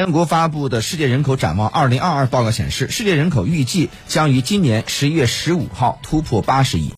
联合国发布的《世界人口展望2022》报告显示，世界人口预计将于今年十一月十五号突破八十亿。